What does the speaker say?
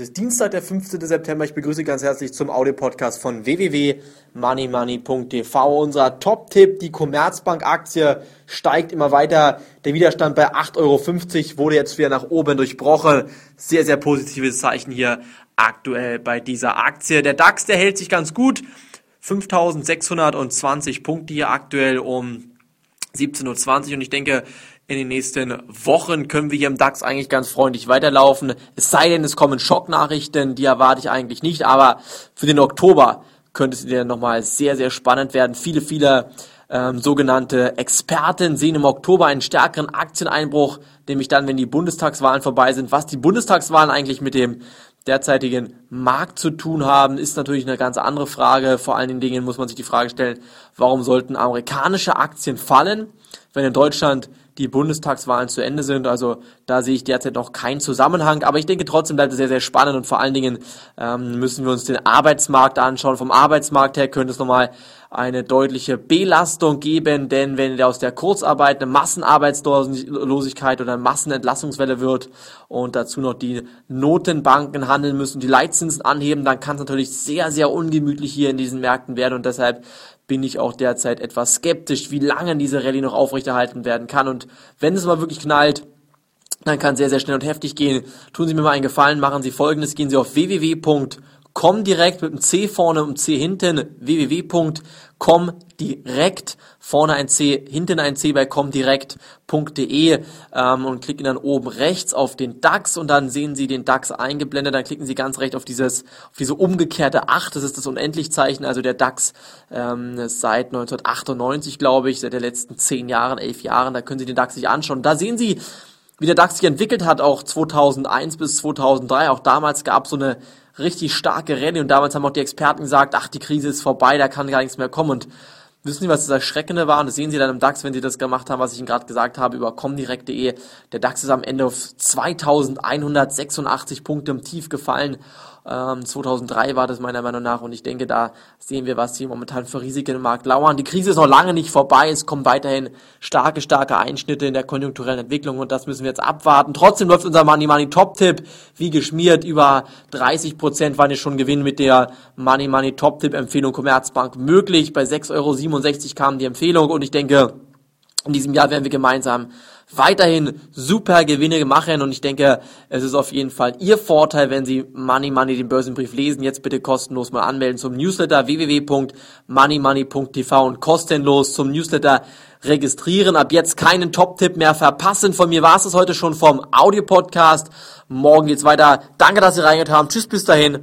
ist Dienstag, der 15. September. Ich begrüße ganz herzlich zum Audio-Podcast von www.moneymoney.tv. Unser Top-Tipp, die Commerzbank-Aktie steigt immer weiter. Der Widerstand bei 8,50 Euro wurde jetzt wieder nach oben durchbrochen. Sehr, sehr positives Zeichen hier aktuell bei dieser Aktie. Der DAX, der hält sich ganz gut. 5620 Punkte hier aktuell um 17.20 Uhr und ich denke, in den nächsten Wochen können wir hier im DAX eigentlich ganz freundlich weiterlaufen. Es sei denn, es kommen Schocknachrichten, die erwarte ich eigentlich nicht, aber für den Oktober könnte es wieder nochmal sehr, sehr spannend werden. Viele, viele ähm, sogenannte Experten sehen im Oktober einen stärkeren Aktieneinbruch, nämlich dann, wenn die Bundestagswahlen vorbei sind. Was die Bundestagswahlen eigentlich mit dem derzeitigen Markt zu tun haben, ist natürlich eine ganz andere Frage. Vor allen Dingen muss man sich die Frage stellen, warum sollten amerikanische Aktien fallen, wenn in Deutschland die Bundestagswahlen zu Ende sind. Also da sehe ich derzeit noch keinen Zusammenhang. Aber ich denke trotzdem bleibt es sehr, sehr spannend und vor allen Dingen ähm, müssen wir uns den Arbeitsmarkt anschauen. Vom Arbeitsmarkt her könnte es nochmal eine deutliche Belastung geben, denn wenn aus der Kurzarbeit eine Massenarbeitslosigkeit oder eine Massenentlassungswelle wird und dazu noch die Notenbanken handeln müssen, die Leitzinsen anheben, dann kann es natürlich sehr, sehr ungemütlich hier in diesen Märkten werden und deshalb bin ich auch derzeit etwas skeptisch, wie lange diese Rallye noch aufrechterhalten werden kann. Und wenn es mal wirklich knallt, dann kann es sehr, sehr schnell und heftig gehen. Tun Sie mir mal einen Gefallen, machen Sie folgendes, gehen Sie auf www.com direkt mit einem C vorne und C hinten, www.com direkt, vorne ein C, hinten ein C bei comdirect.de ähm, und klicken dann oben rechts auf den DAX und dann sehen Sie den DAX eingeblendet, dann klicken Sie ganz rechts auf dieses, auf diese umgekehrte 8, das ist das Unendlichzeichen, also der DAX ähm, seit 1998, glaube ich, seit den letzten 10 Jahren, 11 Jahren, da können Sie den DAX sich anschauen. Da sehen Sie, wie der DAX sich entwickelt hat, auch 2001 bis 2003, auch damals gab es so eine richtig starke Rallye und damals haben auch die Experten gesagt, ach, die Krise ist vorbei, da kann gar nichts mehr kommen. Und Wissen Sie, was das Erschreckende war? Und das sehen Sie dann im DAX, wenn Sie das gemacht haben, was ich Ihnen gerade gesagt habe über comdirect.de. Der DAX ist am Ende auf 2186 Punkte im Tief gefallen. Ähm, 2003 war das meiner Meinung nach. Und ich denke, da sehen wir, was hier momentan für Risiken im Markt lauern. Die Krise ist noch lange nicht vorbei. Es kommen weiterhin starke, starke Einschnitte in der konjunkturellen Entwicklung. Und das müssen wir jetzt abwarten. Trotzdem läuft unser Money Money Top Tipp wie geschmiert. Über 30 Prozent waren jetzt schon Gewinn mit der Money Money Top Tipp Empfehlung Commerzbank möglich. Bei 6,67 Euro 67 kam die Empfehlung und ich denke, in diesem Jahr werden wir gemeinsam weiterhin super Gewinne machen und ich denke, es ist auf jeden Fall Ihr Vorteil, wenn Sie Money Money den Börsenbrief lesen. Jetzt bitte kostenlos mal anmelden zum Newsletter www.moneymoney.tv und kostenlos zum Newsletter registrieren. Ab jetzt keinen Top-Tipp mehr verpassen. Von mir war es das heute schon vom Audio-Podcast. Morgen geht's weiter. Danke, dass Sie reingehört haben. Tschüss, bis dahin.